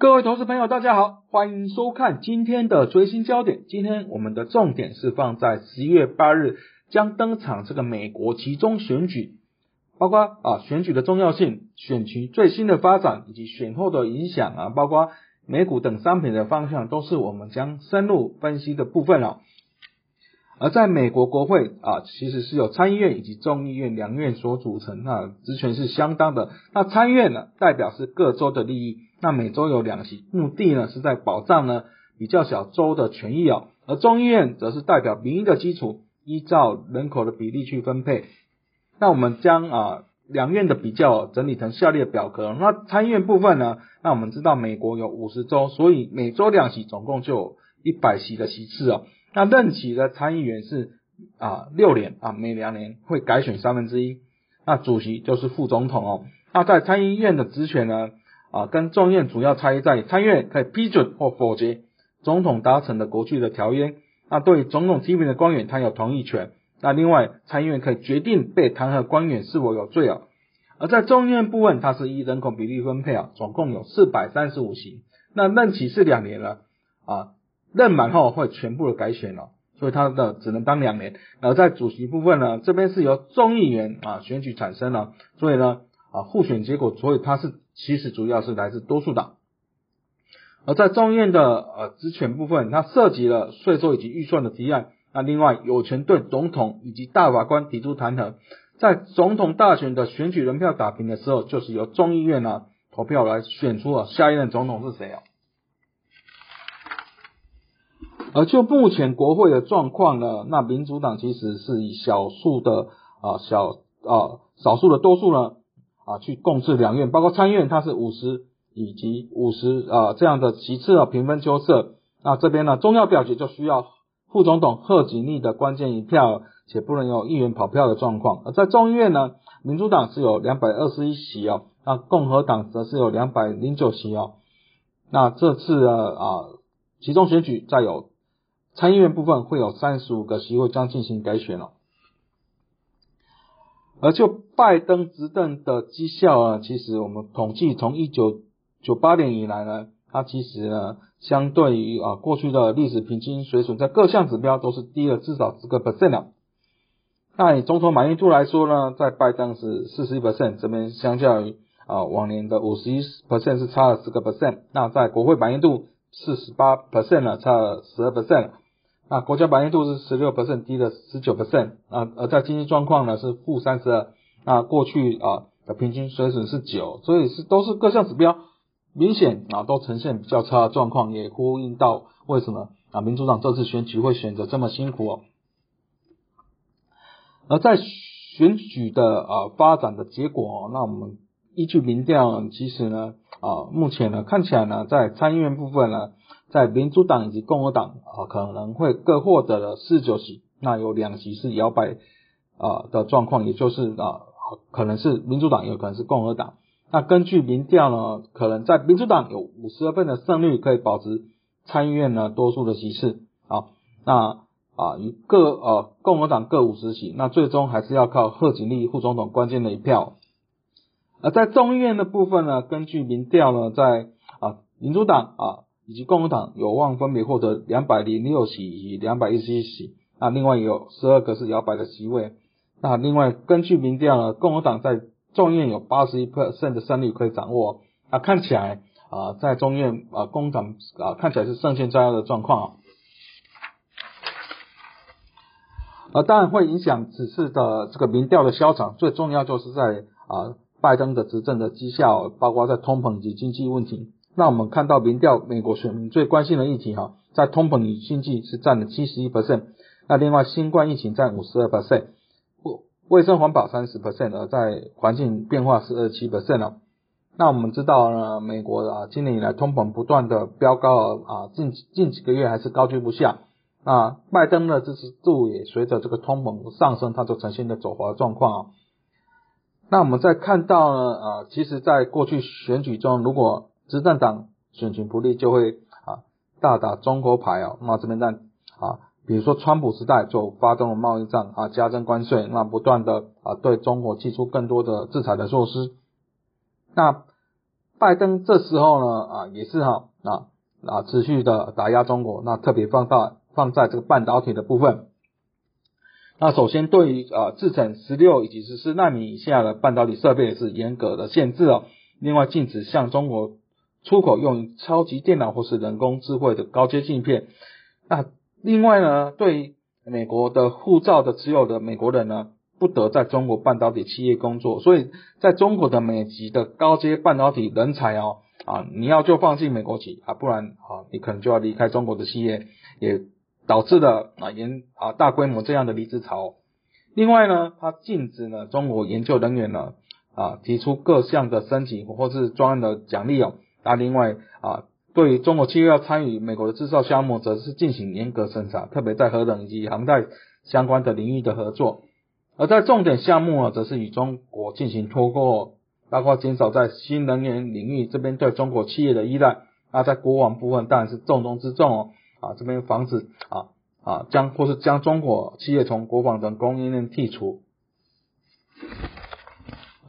各位投资朋友，大家好，欢迎收看今天的追新焦点。今天我们的重点是放在十一月八日将登场这个美国其中选举，包括啊选举的重要性、选区最新的发展以及选后的影响啊，包括美股等商品的方向，都是我们将深入分析的部分了。而在美国国会啊，其实是由参议院以及众议院两院所组成，那职权是相当的。那参议院呢，代表是各州的利益。那每周有两席，目的呢是在保障呢比较小州的权益哦，而众议院则是代表民意的基础，依照人口的比例去分配。那我们将啊两院的比较整理成下列表格。那参议院部分呢，那我们知道美国有五十州，所以每周两席，总共就有一百席的席次哦。那任期的参议员是啊六年啊，每两年会改选三分之一。那主席就是副总统哦。那在参议院的职权呢？啊，跟众院主要差异在于，参院可以批准或否决总统达成的国际的条约。那对总统提名的官员，他有同意权。那另外，参议院可以决定被弹劾官员是否有罪啊。而在众院部分，它是依人口比例分配啊，总共有四百三十五席。那任期是两年了啊，任满后会全部的改选了，所以他的只能当两年。而在主席部分呢，这边是由众议员啊选举产生了，所以呢啊互选结果，所以他是。其实主要是来自多数党，而在众议院的呃职权部分，它涉及了税收以及预算的提案。那另外有权对总统以及大法官提出弹劾。在总统大选的选举人票打平的时候，就是由众议院呢投票来选出了下一任总统是谁啊？而就目前国会的状况呢，那民主党其实是以少数的啊小啊少数的多数呢。啊，去共治两院，包括参议院，它是五十以及五十啊这样的其次啊平分秋色。那这边呢，重要表决就需要副总统贺锦丽的关键一票，且不能有议员跑票的状况。而在众议院呢，民主党是有两百二十一席哦，那共和党则是有两百零九席哦。那这次的啊其中选举再有参议院部分会有三十五个席位将进行改选了。而就拜登执政的绩效啊，其实我们统计从一九九八年以来呢，它其实呢，相对于啊过去的历史平均水准，在各项指标都是低了至少十个 percent 了。那以总统满意度来说呢，在拜登是四十一 percent，这边相较于啊往年的五十一 percent 是差了十个 percent。那在国会满意度四十八 percent 了，差了十二 percent。那国家满意度是十六 percent，低了十九 percent 啊，而在经济状况呢是负三十二，那过去啊的平均水准是九，所以是都是各项指标明显啊都呈现比较差的状况，也呼应到为什么啊民主党这次选举会选择这么辛苦哦。而在选举的啊发展的结果，那我们依据民调，其实呢啊目前呢看起来呢在参议院部分呢。在民主党以及共和党啊，可能会各获得了四九席，那有两席是摇摆啊的状况，也就是啊，可能是民主党，有可能是共和党。那根据民调呢，可能在民主党有五十二分的胜率，可以保持参议院呢多数的席次啊。那啊，与各呃共和党各五十席，那最终还是要靠贺锦丽副总统关键的一票。而在众议院的部分呢，根据民调呢，在啊民主党啊。以及共和党有望分别获得两百零六席以及两百一十一席，那另外有十二个是摇摆的席位。那另外根据民调呢，共和党在众院有八十一 percent 的胜率可以掌握。那看起来啊，在众院啊，共党啊看起来是胜券在握的状况啊。啊，当然会影响此次的这个民调的消长，最重要就是在啊拜登的执政的绩效，包括在通膨及经济问题。那我们看到民调，美国选民最关心的议题哈，在通膨与经济是占了七十一 percent，那另外新冠疫情占五十二 percent，卫卫生环保三十 percent，而在环境变化是二七 percent 了。那我们知道呢，美国啊今年以来通膨不断的飙高啊，近近几个月还是高居不下。啊，拜登的支持度也随着这个通膨上升，它就呈现的走滑状况啊。那我们再看到呢，啊，其实在过去选举中，如果执政党选情不利，就会啊大打中国牌哦。那这边在啊，比如说川普时代就发动了贸易战啊，加征关税，那不断的啊对中国提出更多的制裁的措施。那拜登这时候呢啊也是哈啊啊持续的打压中国，那特别放大放在这个半导体的部分。那首先对于啊制成十六以及十四纳米以下的半导体设备是严格的限制哦。另外禁止向中国出口用于超级电脑或是人工智慧的高阶镜片。那另外呢，对美国的护照的持有的美国人呢，不得在中国半导体企业工作。所以在中国的美籍的高阶半导体人才哦啊，你要就放弃美国籍啊，不然啊你可能就要离开中国的企业也。导致了啊研啊大规模这样的离职潮。另外呢，它禁止呢中国研究人员呢啊提出各项的申请或是专案的奖励哦。那另外啊，对中国企业要参与美国的制造项目，则是进行严格审查，特别在核能以及航太相关的领域的合作。而在重点项目啊，则是与中国进行脱钩，包括减少在新能源领域这边对中国企业的依赖。那在国防部分当然是重中之重哦。啊，这边防止啊啊将或是将中国企业从国防等供应链剔除。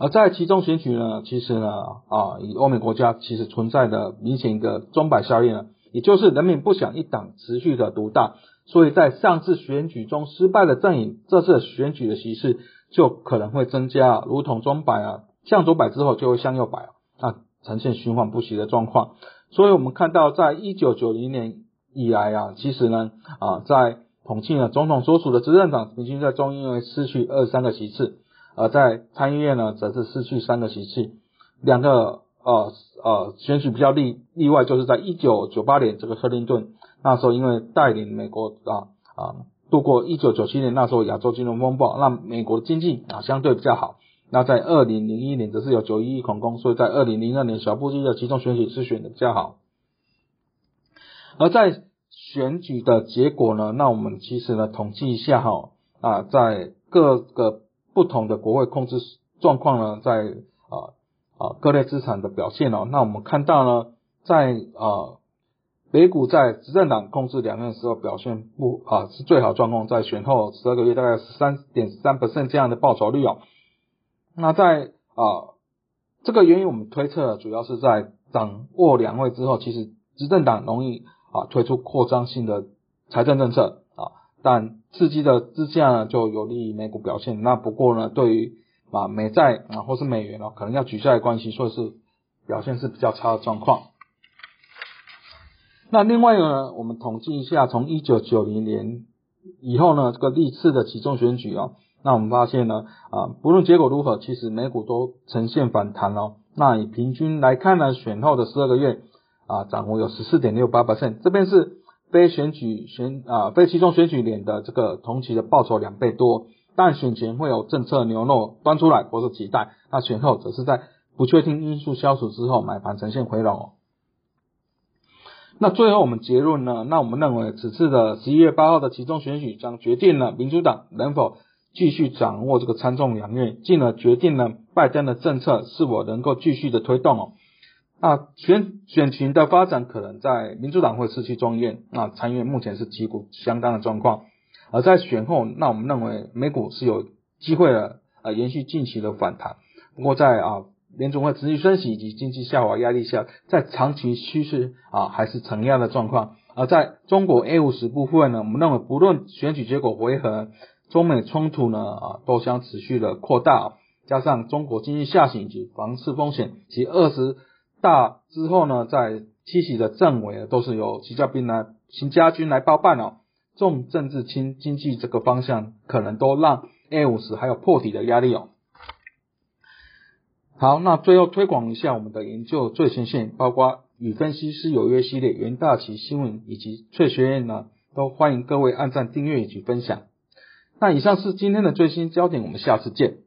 而在其中选举呢，其实呢啊以欧美国家其实存在的明显一个钟摆效应呢，也就是人民不想一党持续的独大，所以在上次选举中失败的阵营，这次选举的形势就可能会增加，如同钟摆啊向左摆之后就会向右摆啊，呈现循环不息的状况。所以我们看到在一九九零年。以来啊，其实呢啊，在统计呢，总统所属的执政党平均在中议院失去二三个席次，而在参议院呢，则是失去三个席次。两个呃呃选举比较例例外，就是在一九九八年这个克林顿那时候，因为带领美国啊啊度过一九九七年那时候亚洲金融风暴，让美国经济啊相对比较好。那在二零零一年则是有九一一恐攻，所以在二零零二年小布希的集中选举是选的比较好。而在选举的结果呢？那我们其实呢统计一下哈啊，在各个不同的国会控制状况呢，在啊啊各类资产的表现哦。那我们看到呢，在啊美股在执政党控制两年的时候表现不啊是最好状况，在选后十二个月大概十三点三 percent 这样的报酬率哦。那在啊这个原因我们推测主要是在掌握两位之后，其实执政党容易。啊，推出扩张性的财政政策，但刺激的之下呢，就有利于美股表现。那不过呢，对于啊美债啊或是美元哦，可能要举债的关系，所以是表现是比较差的状况。那另外呢，我们统计一下，从一九九零年以后呢，这个历次的其中选举哦，那我们发现呢，啊不论结果如何，其实美股都呈现反弹哦。那以平均来看呢，选后的十二个月。啊，涨幅有十四点六八 percent，这边是非选举选啊非其中选举年的这个同期的报酬两倍多，但选前会有政策牛肉端出来或是期待，那选后则是在不确定因素消除之后买盘呈现回笼。那最后我们结论呢？那我们认为此次的十一月八号的其中选举将决定了民主党能否继续掌握这个参众两院，进而决定了拜登的政策是否能够继续的推动哦。那选选情的发展可能在民主党会失去众议院，那参议院目前是旗鼓相当的状况。而在选后，那我们认为美股是有机会的，呃，延续近期的反弹。不过在啊联总会持续升息以及经济下滑压力下，在长期趋势啊还是承压的状况。而在中国 A 五十部分呢，我们认为不论选举结果为何，中美冲突呢啊都将持续的扩大，加上中国经济下行以及房市风险及二十。大之后呢，在七喜的政委都是由习家兵来、秦家军来包办哦。重政治轻经济这个方向，可能都让 A 五十还有破底的压力哦。好，那最后推广一下我们的研究最前线，包括与分析师有约系列、袁大奇新闻以及翠学院呢，都欢迎各位按赞、订阅以及分享。那以上是今天的最新焦点，我们下次见。